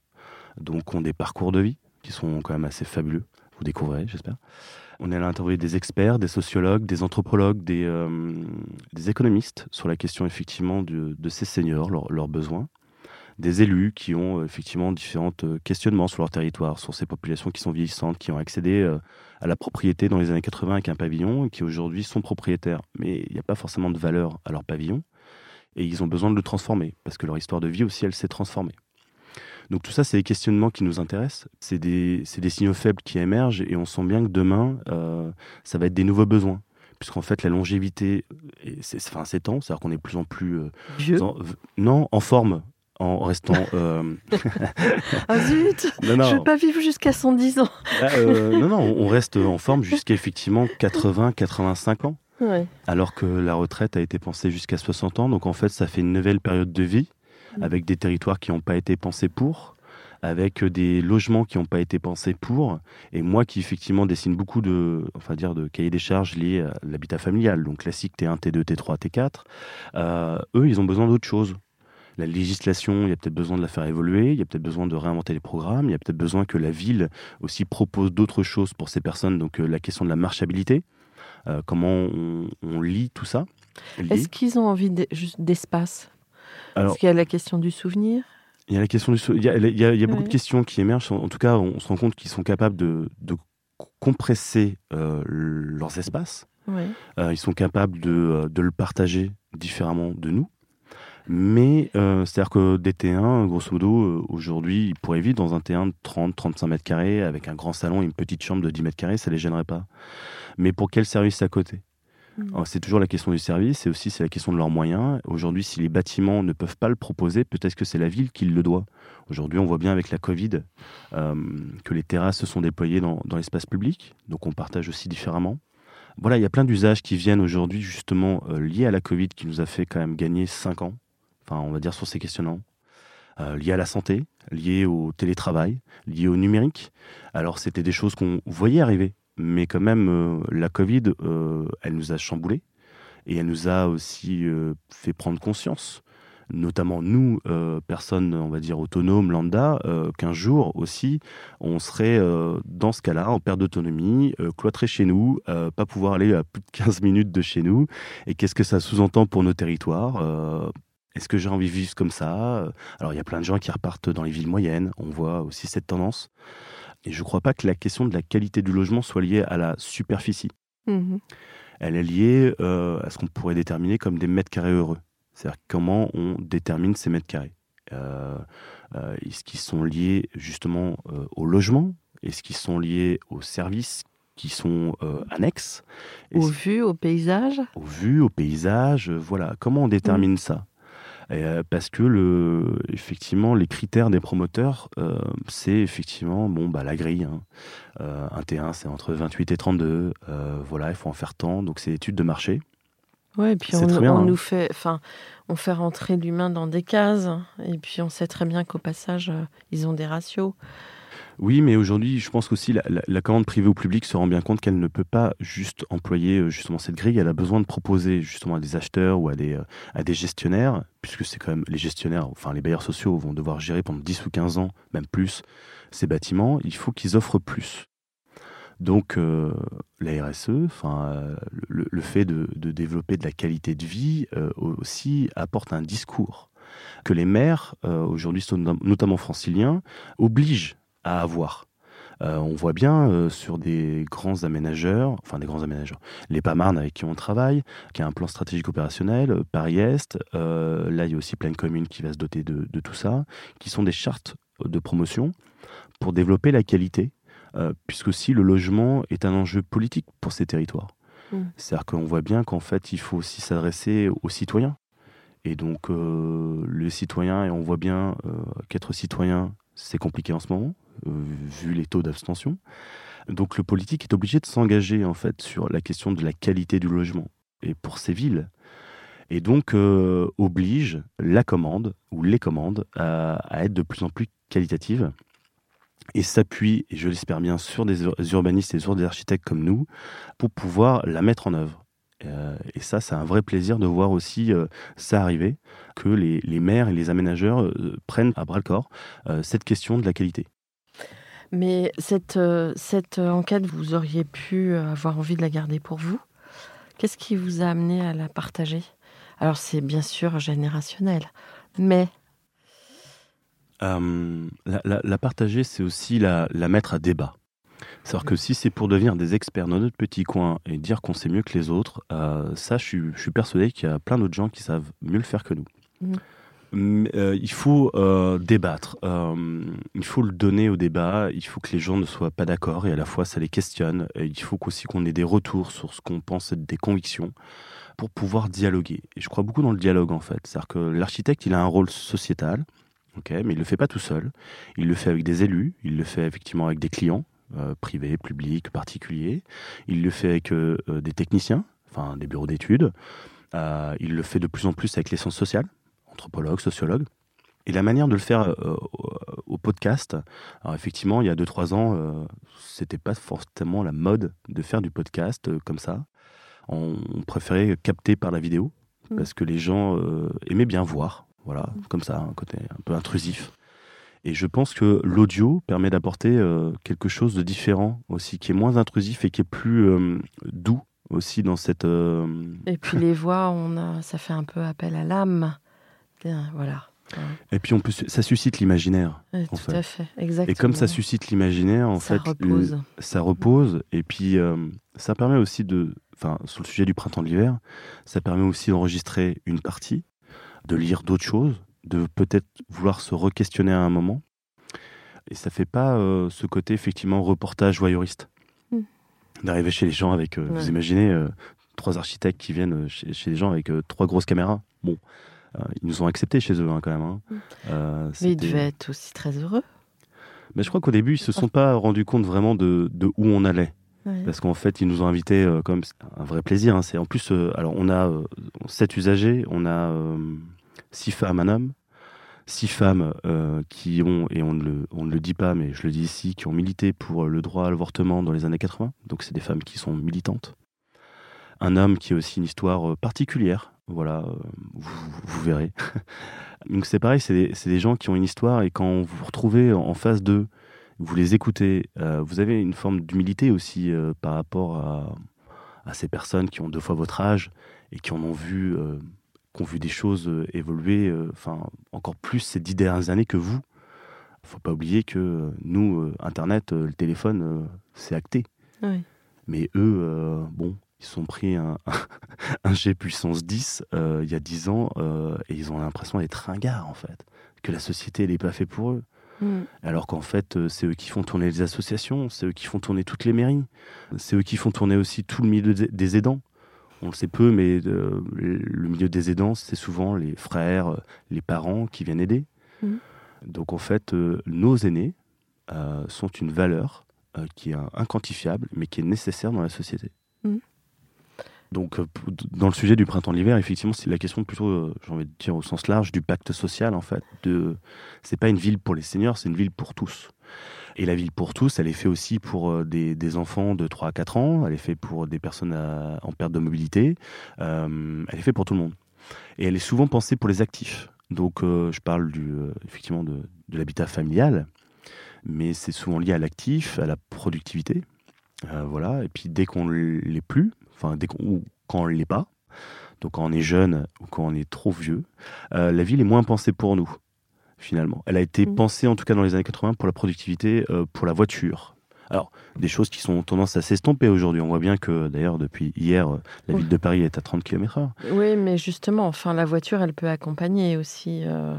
donc ont des parcours de vie qui sont quand même assez fabuleux. Vous découvrirez, j'espère. On est allé interviewer des experts, des sociologues, des anthropologues, des, euh, économistes sur la question effectivement de, ces seniors, leurs besoins, des élus qui ont euh, effectivement différents euh, questionnements sur leur territoire, sur ces populations qui sont vieillissantes, qui ont accédé à la propriété dans les années 80 avec un pavillon et qui aujourd'hui sont propriétaires. Mais il n'y a pas forcément de valeur à leur pavillon et ils ont besoin de le transformer parce que leur histoire de vie aussi, elle s'est transformée. Donc tout ça, c'est des questionnements qui nous intéressent, c'est des, signaux faibles qui émergent et on sent bien que demain, euh, ça va être des nouveaux besoins. Puisqu'en fait, la longévité, et c'est, enfin, s'étend, c'est-à-dire qu'on est de plus en plus... euh, Vieux. en- non, en forme, en restant... euh, Ah zut non, Je non, veux pas vivre jusqu'à 110 ans. ah, euh, non, non, on reste en forme jusqu'à effectivement 80, 85 ans. Ouais. Alors que la retraite a été pensée jusqu'à 60 ans. Donc en fait, ça fait une nouvelle période de vie Mm. avec des territoires qui n'ont pas été pensés pour, avec des logements qui n'ont pas été pensés pour. Et moi qui effectivement dessine beaucoup de, enfin dire, de cahiers des charges liés à l'habitat familial, donc classique T1, T2, T3, T4, euh, eux, ils ont besoin d'autre chose. La législation, il y a peut-être besoin de la faire évoluer, il y a peut-être besoin de réinventer les programmes, il y a peut-être besoin que la ville aussi propose d'autres choses pour ces personnes. Donc euh, la question de la marchabilité, euh, comment on, on lit tout ça. Est-ce qu'ils ont envie de- juste d'espace? Alors- Parce qu'il y a la question du souvenir. Il y a la question du sou- il y a, il y a- il y a beaucoup Ouais. de questions qui émergent. En tout cas, on se rend compte qu'ils sont capables de, de compresser euh, leurs espaces. Ouais. Euh, ils sont capables de, euh, de le partager différemment de nous. Mais euh, c'est-à-dire que des T1, grosso modo, aujourd'hui, ils pourraient vivre dans un T1 de 30-35 mètres carrés avec un grand salon et une petite chambre de 10 mètres carrés, ça les gênerait pas. Mais pour quel service à côté? Mm. C'est toujours la question du service et aussi c'est la question de leurs moyens. Aujourd'hui, si les bâtiments ne peuvent pas le proposer, peut-être que c'est la ville qui le doit. Aujourd'hui, on voit bien avec la Covid euh, que les terrasses se sont déployées dans, dans l'espace public, donc on partage aussi différemment. Voilà, il y a plein d'usages qui viennent aujourd'hui justement euh, liés à la Covid qui nous a fait quand même gagner 5 ans, enfin on va dire sur ces questionnements, euh, liés à la santé, liés au télétravail, liés au numérique. Alors c'était des choses qu'on voyait arriver, mais quand même euh, la Covid, euh, elle nous a chamboulés et elle nous a aussi euh, fait prendre conscience notamment nous, euh, personnes, on va dire, autonomes, lambda, qu'un jour aussi, on serait dans ce cas-là, en perte d'autonomie, cloîtré chez nous, pas pouvoir aller à plus de 15 minutes de chez nous. Et qu'est-ce que ça sous-entend pour nos territoires Est-ce que j'ai envie de vivre comme ça? Alors, il y a plein de gens qui repartent dans les villes moyennes, on voit aussi cette tendance. Et je ne crois pas que la question de la qualité du logement soit liée à la superficie. Mhm. Elle est liée euh, à ce qu'on pourrait déterminer comme des mètres carrés heureux. C'est-à-dire comment on détermine ces mètres carrés. Euh, euh, Est-ce qu'ils sont liés justement au logement? Est-ce qu'ils sont liés aux services qui sont annexes? Aux vues, au paysage? aux vues, au paysage, voilà. Comment on détermine ça? Et, euh, Parce que le, effectivement, les critères des promoteurs, euh, c'est effectivement bon, bah, la grille. hein. Euh, un T1, c'est entre 28 et 32. euh, voilà, il faut en faire tant. Donc, c'est étude de marché. Ouais, et puis on, très bien, on hein. nous fait, enfin, on fait rentrer l'humain dans des cases, et puis on sait très bien qu'au passage, ils ont des ratios. Oui, mais aujourd'hui, je pense qu'aussi la, commande privée au public se rend bien compte qu'elle ne peut pas juste employer euh, justement cette grille. Elle a besoin de proposer justement à des acheteurs ou à des, euh, à des gestionnaires, puisque c'est quand même les gestionnaires, enfin les bailleurs sociaux vont devoir gérer pendant 10 ou 15 ans, même plus, ces bâtiments. Il faut qu'ils offrent plus. Donc euh, la RSE, le, fait de, développer de la qualité de vie aussi apporte un discours que les maires aujourd'hui, notamment franciliens, obligent à avoir. Euh, on voit bien euh, sur des grands aménageurs, enfin des grands aménageurs, les PAMARN avec qui on travaille, qui a un plan stratégique opérationnel, euh, Paris-Est, là il y a aussi Pleine Commune qui va se doter de, tout ça, qui sont des chartes de promotion pour développer la qualité, puisque aussi le logement est un enjeu politique pour ces territoires. Mmh. C'est-à-dire qu'on voit bien qu'en fait il faut aussi s'adresser aux citoyens. Et donc, le citoyen, et on voit bien qu'être citoyen, c'est compliqué en ce moment, vu les taux d'abstention. Donc le politique est obligé de s'engager en fait sur la question de la qualité du logement et pour ces villes. Et donc euh, oblige la commande ou les commandes à, être de plus en plus qualitatives et s'appuie, je l'espère bien, sur des urbanistes et sur des architectes comme nous pour pouvoir la mettre en œuvre. Euh, et ça, c'est un vrai plaisir de voir aussi euh, ça arriver, que les, maires et les aménageurs euh, prennent à bras le corps cette question de la qualité. Mais cette, cette enquête, vous auriez pu avoir envie de la garder pour vous? Qu'est-ce qui vous a amené à la partager? Alors c'est bien sûr générationnel, mais... la, partager, c'est aussi la mettre à débat. C'est-à-dire que si c'est pour devenir des experts dans notre petit coin et dire qu'on sait mieux que les autres, euh, ça, je suis, persuadé qu'il y a plein d'autres gens qui savent mieux le faire que nous. Mm. Euh, il faut euh, débattre, il faut le donner au débat, il faut que les gens ne soient pas d'accord et à la fois ça les questionne. il faut aussi qu'on ait des retours sur ce qu'on pense être des convictions pour pouvoir dialoguer. Et je crois beaucoup dans le dialogue en fait. C'est-à-dire que l'architecte, il a un rôle sociétal, mais il le fait pas tout seul. Il le fait avec des élus, il le fait effectivement avec des clients, euh, privé, public, particulier. Il le fait avec euh, euh, des techniciens, enfin des bureaux d'études. il le fait de plus en plus avec les sciences sociales, anthropologues, sociologues. Et la manière de le faire au podcast, alors effectivement, il y a 2-3 ans, c'était pas forcément la mode de faire du podcast comme ça. On, préférait capter par la vidéo mmh. parce que les gens aimaient bien voir, voilà, mmh. comme ça, un côté un peu intrusif. Et je pense que l'audio permet d'apporter euh, quelque chose de différent aussi, qui est moins intrusif et qui est plus euh, doux aussi dans cette. Euh, et puis les voix, on a, ça fait un peu appel à l'âme. Voilà. Et puis on peut, ça suscite l'imaginaire. tout à fait, exactement. Et comme ça suscite l'imaginaire, en ça fait, repose. ça repose. Et puis ça permet aussi de, enfin, sur le sujet du printemps de l'hiver, ça permet aussi d'enregistrer une partie, de lire d'autres choses, de peut-être vouloir se re-questionner à un moment. Et ça fait pas euh, ce côté effectivement reportage voyeuriste. Hmm. D'arriver chez les gens avec, euh, vous imaginez, euh, trois architectes qui viennent chez, les gens avec trois grosses caméras. Bon, ils nous ont acceptés chez eux hein, quand même. Hein. Hmm. Mais ils devaient être aussi très heureux. Mais je crois qu'au début, ils se sont pas rendus compte vraiment de, où on allait. Parce qu'en fait, ils nous ont invités comme un vrai plaisir. Hein. C'est en plus, alors on a sept usagers, on a six femmes, un homme, six femmes euh, qui ont, et on ne, le, on ne, le, dit pas, mais je le dis ici, qui ont milité pour le droit à l'avortement dans les années 80. Donc c'est des femmes qui sont militantes. Un homme qui a aussi une histoire euh, particulière. Voilà, euh, vous, verrez. Donc c'est pareil, c'est des, des, gens qui ont une histoire et quand vous vous retrouvez en face d'eux, vous les écoutez, vous avez une forme d'humilité aussi par rapport à, à, ces personnes qui ont deux fois votre âge et qui en ont vu qui ont vu des choses euh, évoluer, euh, enfin encore plus ces dix dernières années que vous. Il faut pas oublier que euh, nous, Internet, le téléphone, c'est acté. Mais eux, bon, ils sont pris un, un G puissance 10 il y a 10 ans et ils ont l'impression d'être ringards en fait, que la société n'est pas faite pour eux. Mm. Alors qu'en fait, c'est eux qui font tourner les associations, c'est eux qui font tourner toutes les mairies, c'est eux qui font tourner aussi tout le milieu des aidants on le sait peu, mais euh, le milieu des aidants, c'est souvent les frères, euh, les parents qui viennent aider. Mmh. Donc en fait, euh, nos aînés sont une valeur qui est inquantifiable, mais qui est nécessaire dans la société. Mmh. Donc, dans le sujet du printemps-l'hiver, effectivement, c'est la question plutôt, j'ai envie de dire au sens large, du pacte social, en fait. De... C'est pas une ville pour les seniors, c'est une ville pour tous. Et la ville pour tous, elle est faite aussi pour euh, des, enfants de 3 à 4 ans, elle est faite pour des personnes en perte de mobilité, euh, elle est faite pour tout le monde. Et elle est souvent pensée pour les actifs. Donc euh, je parle du, effectivement de, l'habitat familial, mais c'est souvent lié à l'actif, à la productivité. voilà. Et puis dès qu'on l'est plus, enfin dès ou quand on l'est pas, donc quand on est jeune ou quand on est trop vieux, la ville est moins pensée pour nous finalement. Elle a été mmh. pensée, en tout cas dans les années 80, pour la productivité, euh, pour la voiture, Alors, des choses qui sont tendance à s'estomper aujourd'hui. On voit bien que, d'ailleurs, depuis hier, euh, la ville de Paris est à 30 km/h. Oui, mais justement, enfin, la voiture, elle peut accompagner aussi. euh,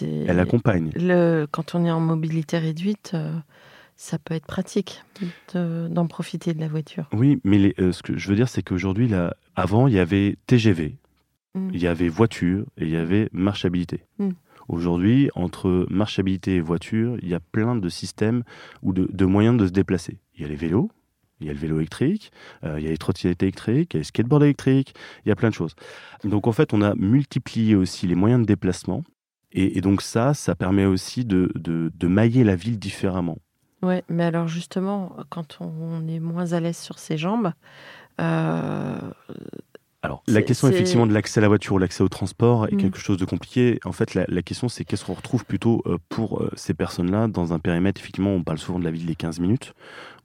Elle accompagne. le, quand on est en mobilité réduite, euh, ça peut être pratique de- d'en profiter de la voiture. Oui, mais les- euh, ce que je veux dire, c'est qu'aujourd'hui, avant, il y avait TGV, Mm. il y avait voiture et il y avait marchabilité. Mm. Aujourd'hui, entre marchabilité et voiture, il y a plein de systèmes ou de, de moyens de se déplacer. Il y a les vélos, il y a le vélo électrique, euh, il y a les trottinettes électriques, il y a les skateboards électriques, il y a plein de choses. Donc en fait, on a multiplié aussi les moyens de déplacement. Et, et donc ça, ça permet aussi de, de- de mailler la ville différemment. Ouais, mais alors justement, quand on est moins à l'aise sur ses jambes, euh, Alors, la question effectivement de l'accès à la voiture ou l'accès au transport est Mm. quelque chose de compliqué. En fait, la, la question c'est qu'est-ce qu'on retrouve plutôt euh, pour euh, ces personnes-là dans un périmètre. Effectivement, on parle souvent de la ville des 15 minutes.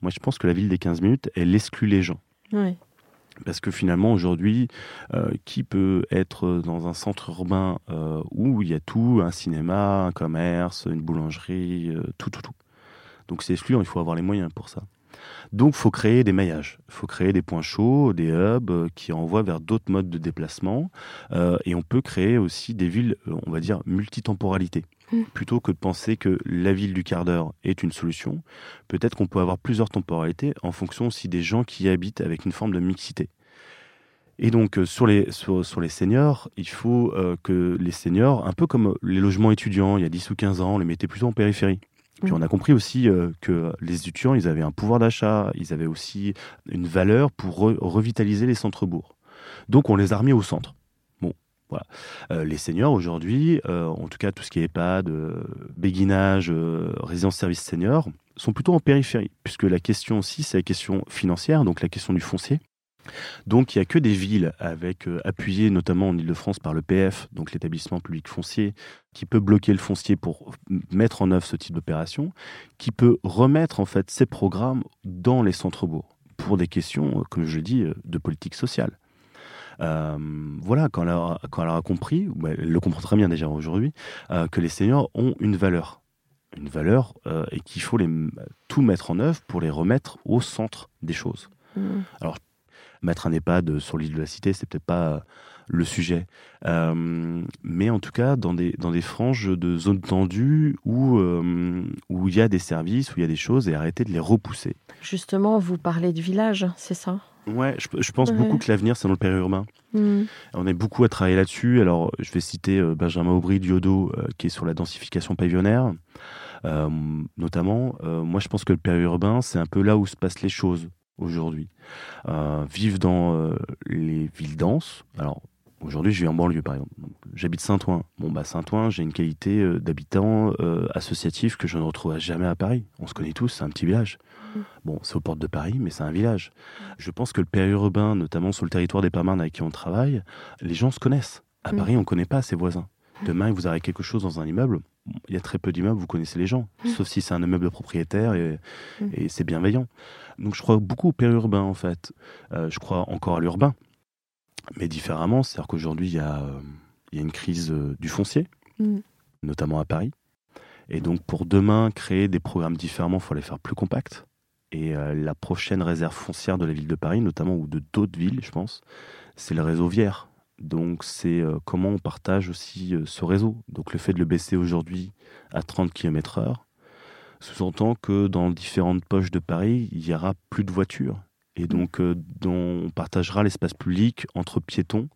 Moi, je pense que la ville des 15 minutes, elle exclut les gens. ouais. Parce que finalement, aujourd'hui, euh, qui peut être dans un centre urbain euh, où il y a tout, un cinéma, un commerce, une boulangerie, euh, tout, tout, tout. Donc c'est excluant, il faut avoir les moyens pour ça. Donc il faut créer des maillages, il faut créer des points chauds, des hubs euh, qui envoient vers d'autres modes de déplacement. Euh, et on peut créer aussi des villes, euh, on va dire, multitemporalité. Mm. Plutôt que de penser que la ville du quart d'heure est une solution, peut-être qu'on peut avoir plusieurs temporalités en fonction aussi des gens qui y habitent avec une forme de mixité. Et donc sur les, sur, sur les seniors, il faut euh, que les seniors, un peu comme les logements étudiants il y a 10 ou 15 ans, on les mettait plutôt en périphérie. Puis on a compris aussi euh, que les étudiants, ils avaient un pouvoir d'achat, ils avaient aussi une valeur pour re- revitaliser les centres-bourgs. Donc on les a remis au centre. Bon, voilà. Euh, les seniors aujourd'hui, euh, en tout cas tout ce qui est EHPAD, béguinage, résidence-service senior, sont plutôt en périphérie, puisque la question aussi, c'est la question financière, donc la question du foncier. Donc il n'y a que des villes avec euh, appuyées notamment en Ile-de-France par le PF, donc l'établissement public foncier, qui peut bloquer le foncier pour mettre en œuvre ce type d'opération, qui peut remettre en fait ces programmes dans les centres-bourgs pour des questions, euh, comme je le dis, euh, de politique sociale. Euh, voilà, quand elle, a, quand elle aura compris, elle le comprend très bien déjà aujourd'hui, euh, que les seniors ont une valeur. Une valeur euh, et qu'il faut les, tout mettre en œuvre pour les remettre au centre des choses Mm. Mettre un EHPAD sur l'île de la Cité, c'est peut-être pas euh, le sujet. Euh, mais en tout cas, dans des, dans des franges de zones tendues où, euh, où il y a des services, où il y a des choses, et arrêter de les repousser. Justement, vous parlez de village, c'est ça? Ouais, je, je pense Ouais. beaucoup que l'avenir, c'est dans le périurbain. Mm. On a beaucoup à travailler là-dessus. Alors, je vais citer Benjamin Aubry d'Iodo, euh, qui est sur la densification pavillonnaire. Notamment, moi, je pense que le périurbain, c'est un peu là où se passent les choses aujourd'hui. Euh, vivre dans euh, les villes denses. Alors, aujourd'hui, je vis en banlieue, par exemple. J'habite Saint-Ouen. Bon, bah, Saint-Ouen, j'ai une qualité euh, d'habitant euh, associatif que je ne retrouverai jamais à Paris. On se connaît tous, c'est un petit village. Bon, c'est aux portes de Paris, mais c'est un village. Je pense que le périurbain, notamment sur le territoire des Pamarnes avec qui on travaille, les gens se connaissent. À Mm. Paris, on ne connaît pas ses voisins. Demain, vous aurez quelque chose dans un immeuble. Il y a très peu d'immeubles, vous connaissez les gens. Sauf si c'est un immeuble propriétaire et, et c'est bienveillant. Donc, je crois beaucoup au périurbain, en fait. Euh, je crois encore à l'urbain, mais différemment. C'est-à-dire qu'aujourd'hui, il y, a, euh, il y a une crise euh, du foncier, Mm. notamment à Paris. Et donc, pour demain, créer des programmes différemment, il faut les faire plus compacts. Et euh, la prochaine réserve foncière de la ville de Paris, notamment, ou de d'autres villes, je pense, c'est le réseau Vière. Donc, c'est euh, comment on partage aussi euh, ce réseau. Donc, le fait de le baisser aujourd'hui à 30 km/h sous-entend que dans différentes poches de Paris, il y aura plus de voitures. Et donc, euh, dont on partagera l'espace public entre piétons.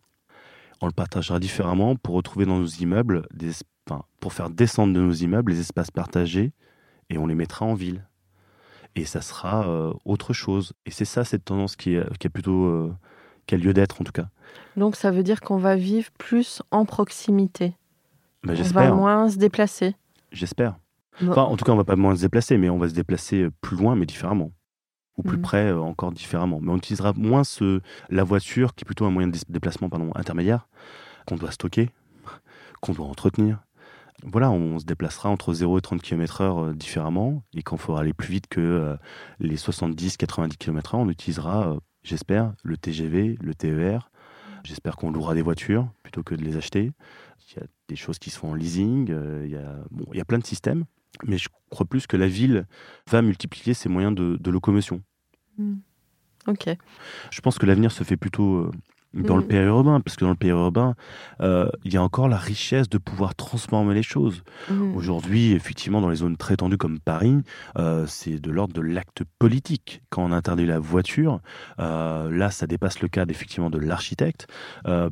On le partagera différemment pour retrouver dans nos immeubles, des, enfin, pour faire descendre de nos immeubles les espaces partagés et on les mettra en ville. Et ça sera euh, autre chose. Et c'est ça, cette tendance qui, est, qui, a plutôt, euh, qui a lieu d'être en tout cas. Donc ça veut dire qu'on va vivre plus en proximité. Bah, on va moins se déplacer. J'espère. Enfin, en tout cas, on va pas moins se déplacer, mais on va se déplacer euh, plus loin, mais différemment. Ou plus Mhm. près, euh, encore différemment. Mais on utilisera moins ce, la voiture, qui est plutôt un moyen de dé- déplacement pardon, intermédiaire, qu'on doit stocker, qu'on doit entretenir. Voilà, on se déplacera entre 0 et 30 km/h euh, différemment. Et quand il faudra aller plus vite que euh, les 70-90 km/h, on utilisera, euh, j'espère, le TGV, le TER. J'espère qu'on louera des voitures plutôt que de les acheter. Il y a des choses qui se font en leasing. euh, il, y a, bon, il y a plein de systèmes. Mais je crois plus que la ville va multiplier ses moyens de, de locomotion. Hmm. Ok. Je pense que l'avenir se fait plutôt dans le Mm. périurbain, parce que dans le périurbain, euh, il y a encore la richesse de pouvoir transformer les choses. Hmm. Aujourd'hui, effectivement, dans les zones très tendues comme Paris, euh, c'est de l'ordre de l'acte politique. Quand on interdit la voiture, euh, là, ça dépasse le cadre effectivement de l'architecte,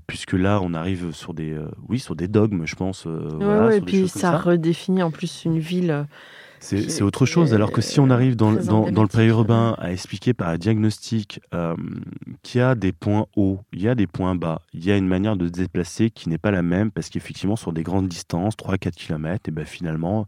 puisque là, on arrive sur des, oui, sur des dogmes, je pense. Ouais, voilà, ouais, et puis ça. redéfinit en plus une ville. C'est autre chose. Alors que si on arrive dans, euh, le- très dans, dans le périurbain à expliquer par un diagnostic euh, qu'il y a des points hauts, il y a des points bas, il y a une manière de se déplacer qui n'est pas la même parce qu'effectivement, sur des grandes distances, 3-4 km, et ben finalement,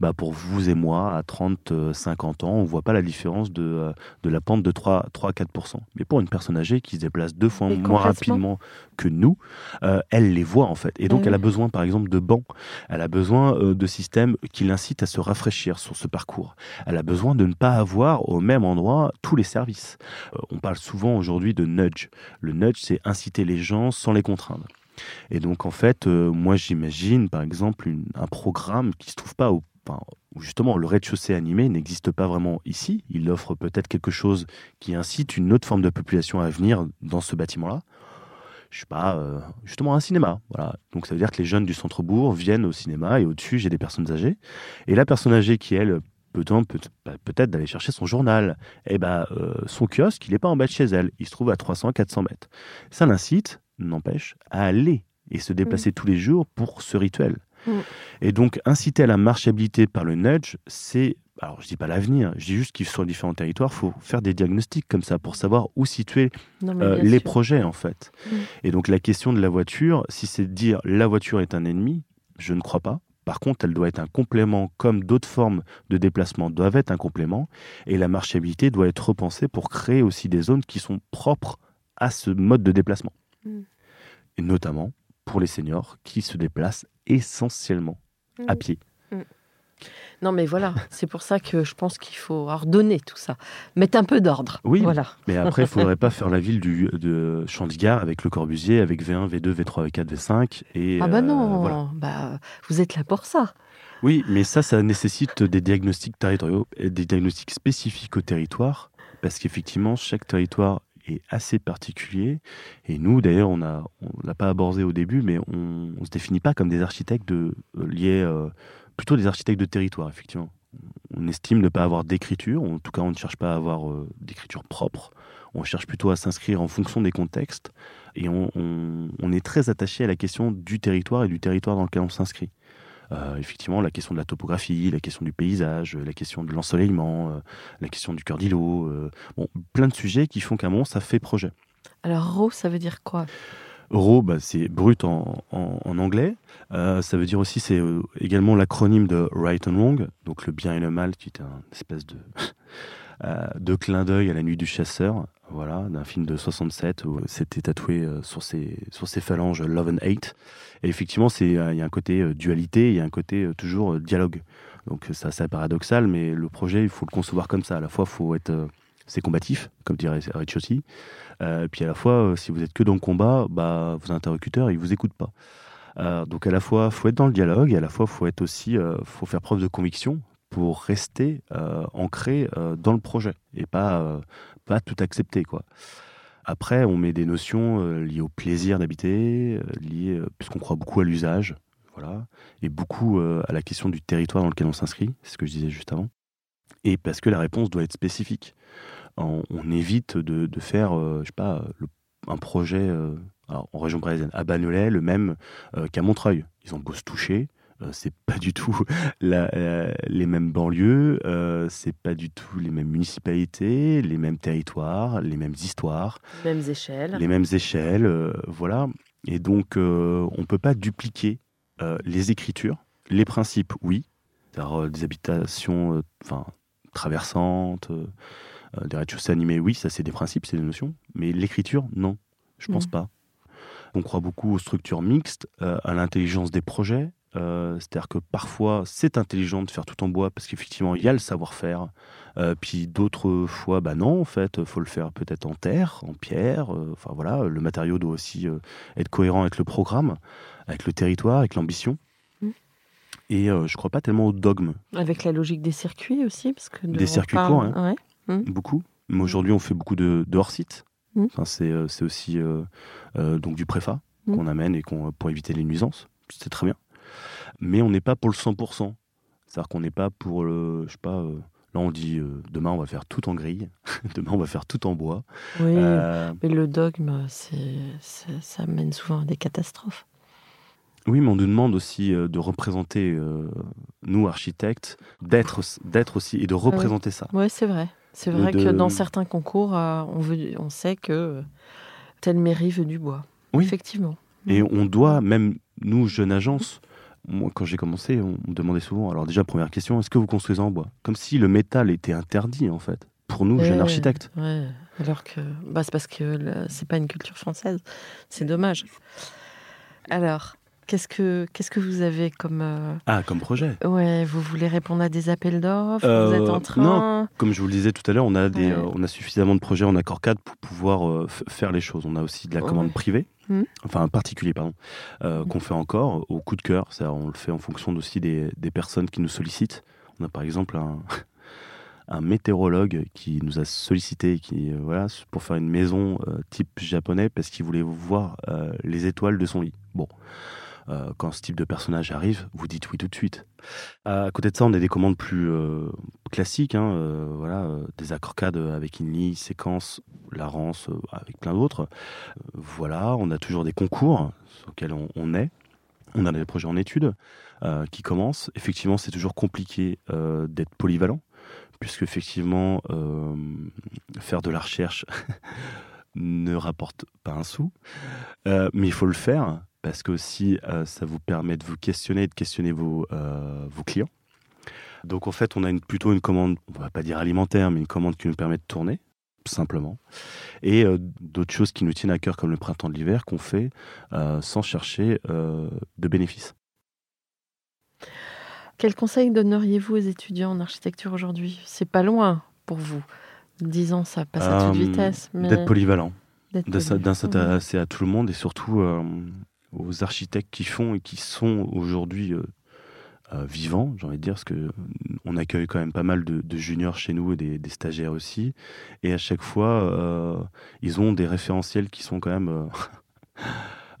bah pour vous et moi, à 30, euh, 50 ans, on voit pas la différence de, euh, de la pente de 3-4%. Mais pour une personne âgée qui se déplace deux fois moins rapidement que nous, euh, elle les voit en fait. Et donc, elle a besoin, par exemple, de bancs. Elle a besoin euh, de systèmes qui l'incitent à se rafraîchir sur ce parcours. Elle a besoin de ne pas avoir au même endroit tous les services. Euh, on parle souvent aujourd'hui de nudge. Le nudge, c'est inciter les gens sans les contraindre. Et donc, en fait, euh, moi, j'imagine, par exemple, une- un programme qui se trouve pas au enfin, où justement le rez-de-chaussée animé n'existe pas vraiment ici. Il offre peut-être quelque chose qui incite une autre forme de population à venir dans ce bâtiment-là. Je sais pas, euh, justement un cinéma. Voilà. Donc ça veut dire que les jeunes du centre-bourg viennent au cinéma et au-dessus j'ai des personnes âgées. Et la personne âgée qui elle peut-être peut, bah, peut-être d'aller chercher son journal. Et ben euh, son kiosque il n'est pas en bas de chez elle. Il se trouve à 300-400 mètres. Ça l'incite, n'empêche, à aller et se déplacer tous les jours pour ce rituel. Mm. Et donc, inciter à la marchabilité par le nudge, c'est. Alors, je dis pas l'avenir, je dis juste qu'il sur différents territoires, il faut faire des diagnostics comme ça pour savoir où situer Non, euh, les sûr. projets, en fait. Mm. Et donc, la question de la voiture, si c'est de dire la voiture est un ennemi, je ne crois pas. Par contre, elle doit être un complément, comme d'autres formes de déplacement doivent être un complément. Et la marchabilité doit être repensée pour créer aussi des zones qui sont propres à ce mode de déplacement. Mm. Et notamment pour les seniors qui se déplacent essentiellement à Mm. pied. Non, mais voilà, c'est pour ça que je pense qu'il faut ordonner tout ça. Mettre un peu d'ordre. Oui. Voilà. Mais après, il ne faudrait pas faire la ville du, de Chandigarh avec le Corbusier, avec V1, V2, V3, V4, V5. Et, Ah bah euh, non, voilà. bah, vous êtes là pour ça. Oui, mais ça, ça nécessite des diagnostics territoriaux, et des diagnostics spécifiques au territoire, parce qu'effectivement, chaque territoire est assez particulier. Et nous, d'ailleurs, on on l'a pas abordé au début, mais on, ne se définit pas comme des architectes de, euh, liés, euh, plutôt des architectes de territoire, effectivement. On estime ne pas avoir d'écriture, en tout cas, on ne cherche pas à avoir euh, d'écriture propre. On cherche plutôt à s'inscrire en fonction des contextes, et on est très attaché à la question du territoire et du territoire dans lequel on s'inscrit. Euh, effectivement, la question de la topographie, la question du paysage, la question de l'ensoleillement, euh, la question du cœur d'îlot, euh, bon, plein de sujets qui font qu'à un moment, ça fait projet. Alors, RAW, ça veut dire quoi? RAW, bah, c'est brut en, en- en anglais. Euh, ça veut dire aussi, c'est euh, également l'acronyme de Right and Wrong, donc le bien et le mal, qui est un espèce de, de clin d'œil à la nuit du chasseur, voilà, d'un film de 67 où c'était tatoué euh, sur, ses, sur ses phalanges Love and Hate. Et effectivement, euh, il y a un côté euh, dualité, il y a un côté euh, toujours euh, dialogue. Donc ça, c'est paradoxal, mais le projet, il faut le concevoir comme ça. À la fois, faut être, euh, c'est combatif, comme dirait aussi. Euh, puis à la fois, euh, si vous êtes que dans le combat, bah, vos interlocuteurs, ils vous écoutent pas. Euh, donc à la fois, faut être dans le dialogue, et à la fois, faut être aussi, euh, faut faire preuve de conviction pour rester euh, ancré euh, dans le projet et pas, euh, pas tout accepter, quoi. Après, on met des notions liées au plaisir d'habiter, liées, puisqu'on croit beaucoup à l'usage, voilà, et beaucoup à la question du territoire dans lequel on s'inscrit, c'est ce que je disais juste avant, et parce que la réponse doit être spécifique. On, évite de, de faire, je sais pas, un projet en région parisienne, à Bagnolet, le même qu'à Montreuil. Ils ont beau se toucher, c'est pas du tout la- la- les mêmes banlieues, euh, c'est pas du tout les mêmes municipalités, les mêmes territoires, les mêmes histoires Mêmes échelles. les mêmes échelles, euh, voilà. Et donc, euh, on ne peut pas dupliquer euh, les écritures. Les principes, oui. C'est-à-dire euh, des habitations euh, enfin, traversantes, euh, euh, des rez-de-chaussée animés, oui, ça c'est des principes, c'est des notions. Mais l'écriture, non, je pense Mhm. pas. On croit beaucoup aux structures mixtes, euh, à l'intelligence des projets. Euh, C'est-à-dire que parfois, c'est intelligent de faire tout en bois parce qu'effectivement, il y a le savoir-faire. Euh, puis d'autres fois, bah non, en fait, faut le faire peut-être en terre, en pierre. euh, Enfin voilà, le matériau doit aussi être cohérent avec le programme, avec le territoire, avec l'ambition. Mm. Et je crois pas tellement au dogme. Avec la logique des circuits aussi parce que Des circuits courts, hein. Beaucoup. Mais aujourd'hui, on fait beaucoup de, hors-site. Mmh. Enfin, c'est aussi donc du préfa qu'on amène et qu'on pour éviter les nuisances. C'est très bien. Mais on n'est pas pour le 100%. C'est-à-dire qu'on n'est pas pour le, je sais pas, Là, on dit euh, demain, on va faire tout en grille, demain, on va faire tout en bois. Oui, euh, mais le dogme, ça mène souvent à des catastrophes. Oui, mais on nous demande aussi euh, de représenter, nous, architectes, d'être, aussi et de représenter ça. Oui, c'est vrai. C'est vrai que dans certains concours, on, veut, on sait que telle mairie veut du bois. Oui. Effectivement. Et on doit, même nous, jeunes agences, moi, quand j'ai commencé, on me demandait souvent, alors déjà, première question, est-ce que vous construisez en bois? Comme si le métal était interdit, en fait, pour nous, jeunes architectes. Ouais, alors que bah, c'est parce que c'est pas une culture française. C'est dommage. Alors, Qu'est-ce que, qu'est-ce que vous avez comme... Euh, ah, comme projet. Ouais, vous voulez répondre à des appels d'offres? Vous êtes en euh, train? Non, comme je vous le disais tout à l'heure, on, a des, euh, on a suffisamment de projets en accord cadre pour pouvoir faire les choses. On a aussi de la commande privée, hmm. enfin un particulier, pardon, hmm. qu'on fait encore au coup de cœur. On le fait en fonction aussi des, personnes qui nous sollicitent. On a par exemple un, météorologue qui nous a sollicité voilà, pour faire une maison type japonais parce qu'il voulait voir les étoiles de son lit. Bon, euh, quand ce type de personnage arrive, vous dites oui tout de suite. À côté de ça, on a des commandes plus euh, classiques, hein, euh, voilà, des accordades avec ligne, séquence, la rance, avec plein d'autres. voilà, on a toujours des concours sur lesquels on, est. On a des projets en études qui commencent. Effectivement, c'est toujours compliqué d'être polyvalent, puisque effectivement, faire de la recherche ne rapporte pas un sou, mais il faut le faire parce que aussi euh, ça vous permet de vous questionner et de questionner vos, euh, vos clients. Donc en fait, on a une, plutôt une commande, on va pas dire alimentaire, mais une commande qui nous permet de tourner, simplement. Et euh, d'autres choses qui nous tiennent à cœur, comme le printemps de l'hiver, qu'on fait sans chercher de bénéfices. Quel conseil donneriez-vous aux étudiants en architecture aujourd'hui? C'est pas loin pour vous. Dix ans, ça passe à toute vitesse. D'être polyvalent. D'intéresser à tout le monde et surtout aux architectes qui font et qui sont aujourd'hui euh, euh, vivants, j'ai envie de dire, parce que euh, on accueille quand même pas mal de, juniors chez nous et des, stagiaires aussi. Et à chaque fois, ils ont des référentiels qui sont quand même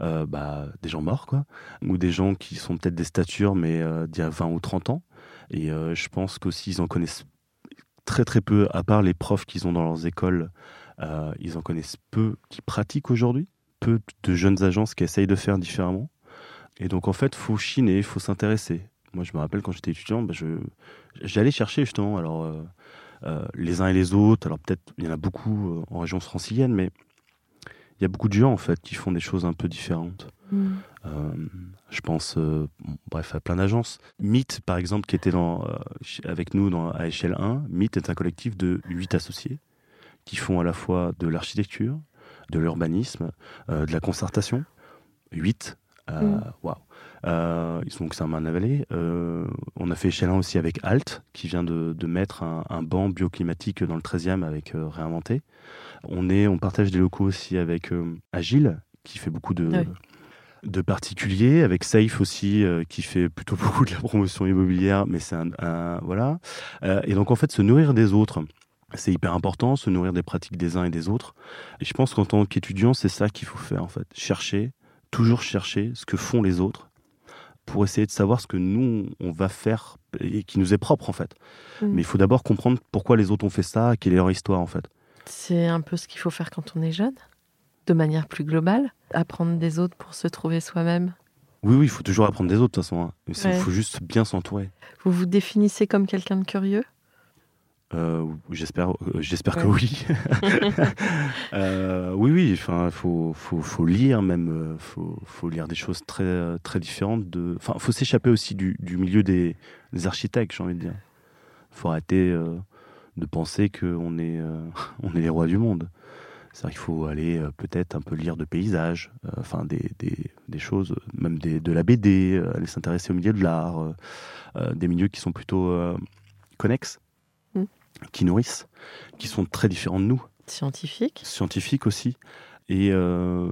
bah, des gens morts, quoi, ou des gens qui sont peut-être des statures, mais d'il y a 20 ou 30 ans. Et je pense qu'aussi, ils en connaissent très très peu, à part les profs qu'ils ont dans leurs écoles, ils en connaissent peu qui pratiquent aujourd'hui peu de jeunes agences qui essayent de faire différemment. Et donc, en fait, faut chiner, il faut s'intéresser. Moi, je me rappelle quand j'étais étudiant, bah, j'allais chercher justement alors, euh, euh, les uns et les autres. Alors, peut-être, il y en a beaucoup euh, en région francilienne, mais il y a beaucoup de gens, en fait, qui font des choses un peu différentes. Mm. je pense, bref, à plein d'agences. Mythe, par exemple, qui était dans, avec nous dans, à échelle 1, Mythe est un collectif de 8 associés qui font à la fois de l'architecture, de l'urbanisme, euh, de la concertation. 8. Euh, mm. Waouh. Euh, ils sont donc Saint-Martin-la-Vallée. on a fait échelon aussi avec Alt, qui vient de, mettre un, banc bioclimatique dans le 13e avec Réinventé. On, est, on partage des locaux aussi avec Agile, qui fait beaucoup de, de particuliers, avec Safe aussi, qui fait plutôt beaucoup de la promotion immobilière, mais c'est un, Voilà. et donc, en fait, se nourrir des autres c'est hyper important, se nourrir des pratiques des uns et des autres. Et je pense qu'en tant qu'étudiant, c'est ça qu'il faut faire en fait. Chercher, toujours chercher ce que font les autres pour essayer de savoir ce que nous, on va faire et qui nous est propre en fait. Mm. Mais il faut d'abord comprendre pourquoi les autres ont fait ça, quelle est leur histoire en fait. C'est un peu ce qu'il faut faire quand on est jeune, de manière plus globale, apprendre des autres pour se trouver soi-même. Oui, oui, il faut toujours apprendre des autres de toute façon. Hein. Il faut juste bien s'entourer. Vous vous définissez comme quelqu'un de curieux? Euh, j'espère, euh, j'espère que oui. Euh, oui, oui. Enfin, faut, faut, faut, lire même. Faut, faut lire des choses très, très différentes. De, enfin, faut s'échapper aussi du, du milieu des, architectes, j'ai envie de dire. Faut arrêter de penser qu'on est, on est les rois du monde. C'est-à-dire qu'il faut aller peut-être un peu lire de paysages, enfin des, des, des, choses, même des, de la BD, aller s'intéresser au milieu de l'art, des milieux qui sont plutôt connexes qui nourrissent, qui sont très différents de nous. Scientifiques Scientifiques aussi. Et, euh,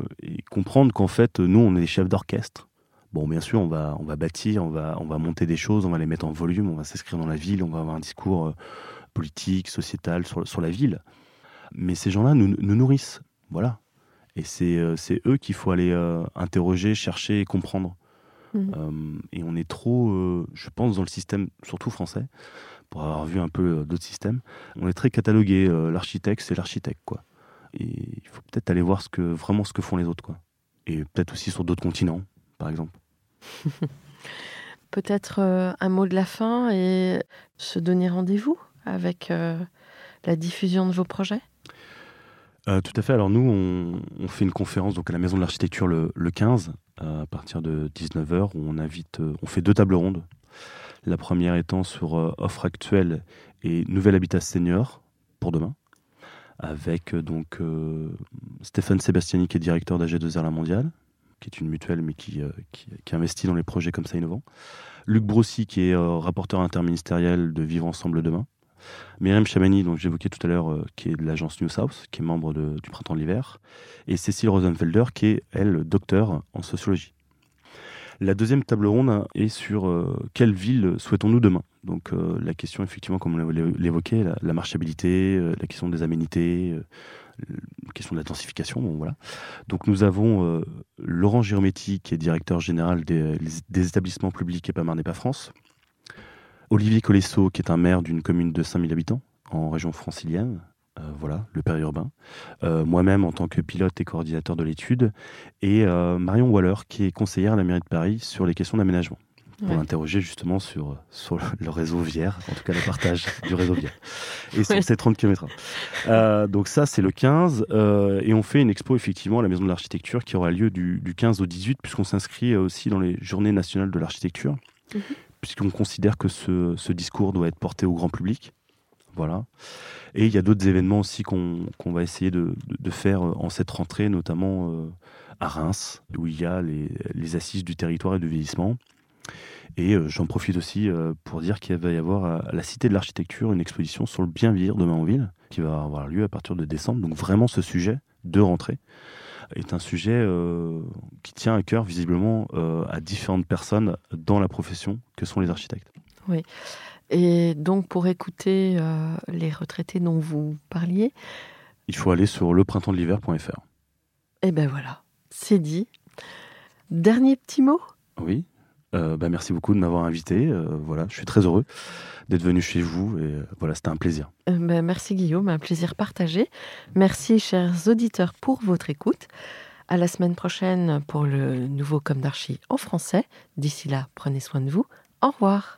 comprendre qu'en fait, nous, on est des chefs d'orchestre. Bon, bien sûr, on va, on va bâtir, on va, on va monter des choses, on va les mettre en volume, on va s'inscrire dans la ville, on va avoir un discours euh, politique, sociétal sur, sur la ville. Mais ces gens-là nous, nous nourrissent, voilà. Et c'est euh, eux qu'il faut aller euh, interroger, chercher et comprendre. Euh, et on est trop, euh, je pense, dans le système, surtout français, pour avoir vu un peu euh, d'autres systèmes, on est très catalogué. euh, l'architecte, c'est l'architecte, quoi. Et il faut peut-être aller voir ce que, vraiment ce que font les autres, quoi. Et peut-être aussi sur d'autres continents, par exemple. Peut-être euh, un mot de la fin et se donner rendez-vous avec la diffusion de vos projets? Euh, tout à fait. Alors nous, on, on fait une conférence donc à la Maison de l'Architecture le, le 15 euh, à partir de 19h où on invite, on fait deux tables rondes. La première étant sur euh, offre actuelle et nouvel habitat senior pour demain, avec euh, donc euh, Stéphane Sébastiani qui est directeur d'AG2R La Mondiale, qui est une mutuelle mais qui, investit dans les projets comme ça innovants. Luc Brossy qui est rapporteur interministériel de Vivre Ensemble demain. Myriam Chamani, dont j'évoquais tout à l'heure, qui est de l'agence New South, qui est membre du Printemps de l'Hiver, et Cécile Rosenfelder, qui est, elle, docteur en sociologie. La deuxième table ronde est sur euh, quelle ville souhaitons-nous demain? Donc euh, la question, effectivement, comme on l'évoquait, la, marchabilité, euh, la question des aménités, la question de la densification, voilà. Donc nous avons Laurent Girometti, qui est directeur général des, établissements publics EPAMAR NEPA France, Olivier Colesso, qui est un maire d'une commune de 5000 habitants en région francilienne, voilà, le périurbain. Euh, Moi-même en tant que pilote et coordinateur de l'étude. Et euh, Marion Waller, qui est conseillère à la mairie de Paris sur les questions d'aménagement. Pour Ouais. l'interroger justement sur, sur le réseau Vière, en tout cas le partage du réseau Vière. Et sur Ouais. ces 30 km. Euh, donc ça, c'est le 15. euh, et on fait une expo effectivement à la Maison de l'Architecture qui aura lieu du, du 15 au 18, puisqu'on s'inscrit euh, aussi dans les Journées nationales de l'architecture, Mhm. puisqu'on considère que ce, ce discours doit être porté au grand public. Et il y a d'autres événements aussi qu'on va essayer de, faire euh, en cette rentrée, notamment euh, à Reims, où il y a les, assises du territoire et du vieillissement. Et euh, j'en profite aussi pour dire qu'il va y avoir à la Cité de l'Architecture une exposition sur le bien vieillir demain en ville, qui va avoir lieu à partir de décembre. Donc vraiment ce sujet de rentrée est un sujet qui tient à cœur visiblement à différentes personnes dans la profession que sont les architectes. Et donc pour écouter euh, les retraités dont vous parliez, Il faut aller sur leprintemps-de-l'hiver.fr. eh ben voilà, c'est dit. Dernier petit mot? Oui. Euh, bah, merci beaucoup de m'avoir invité. Euh, voilà, je suis très heureux d'être venu chez vous et euh, voilà, c'était un plaisir. Ben, Merci Guillaume, un plaisir partagé. Merci chers auditeurs pour votre écoute. À la semaine prochaine pour le nouveau Comme d'Archie en français. D'ici là, prenez soin de vous. Au revoir.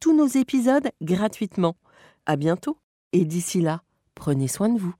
tous nos épisodes gratuitement. À bientôt et d'ici là, prenez soin de vous.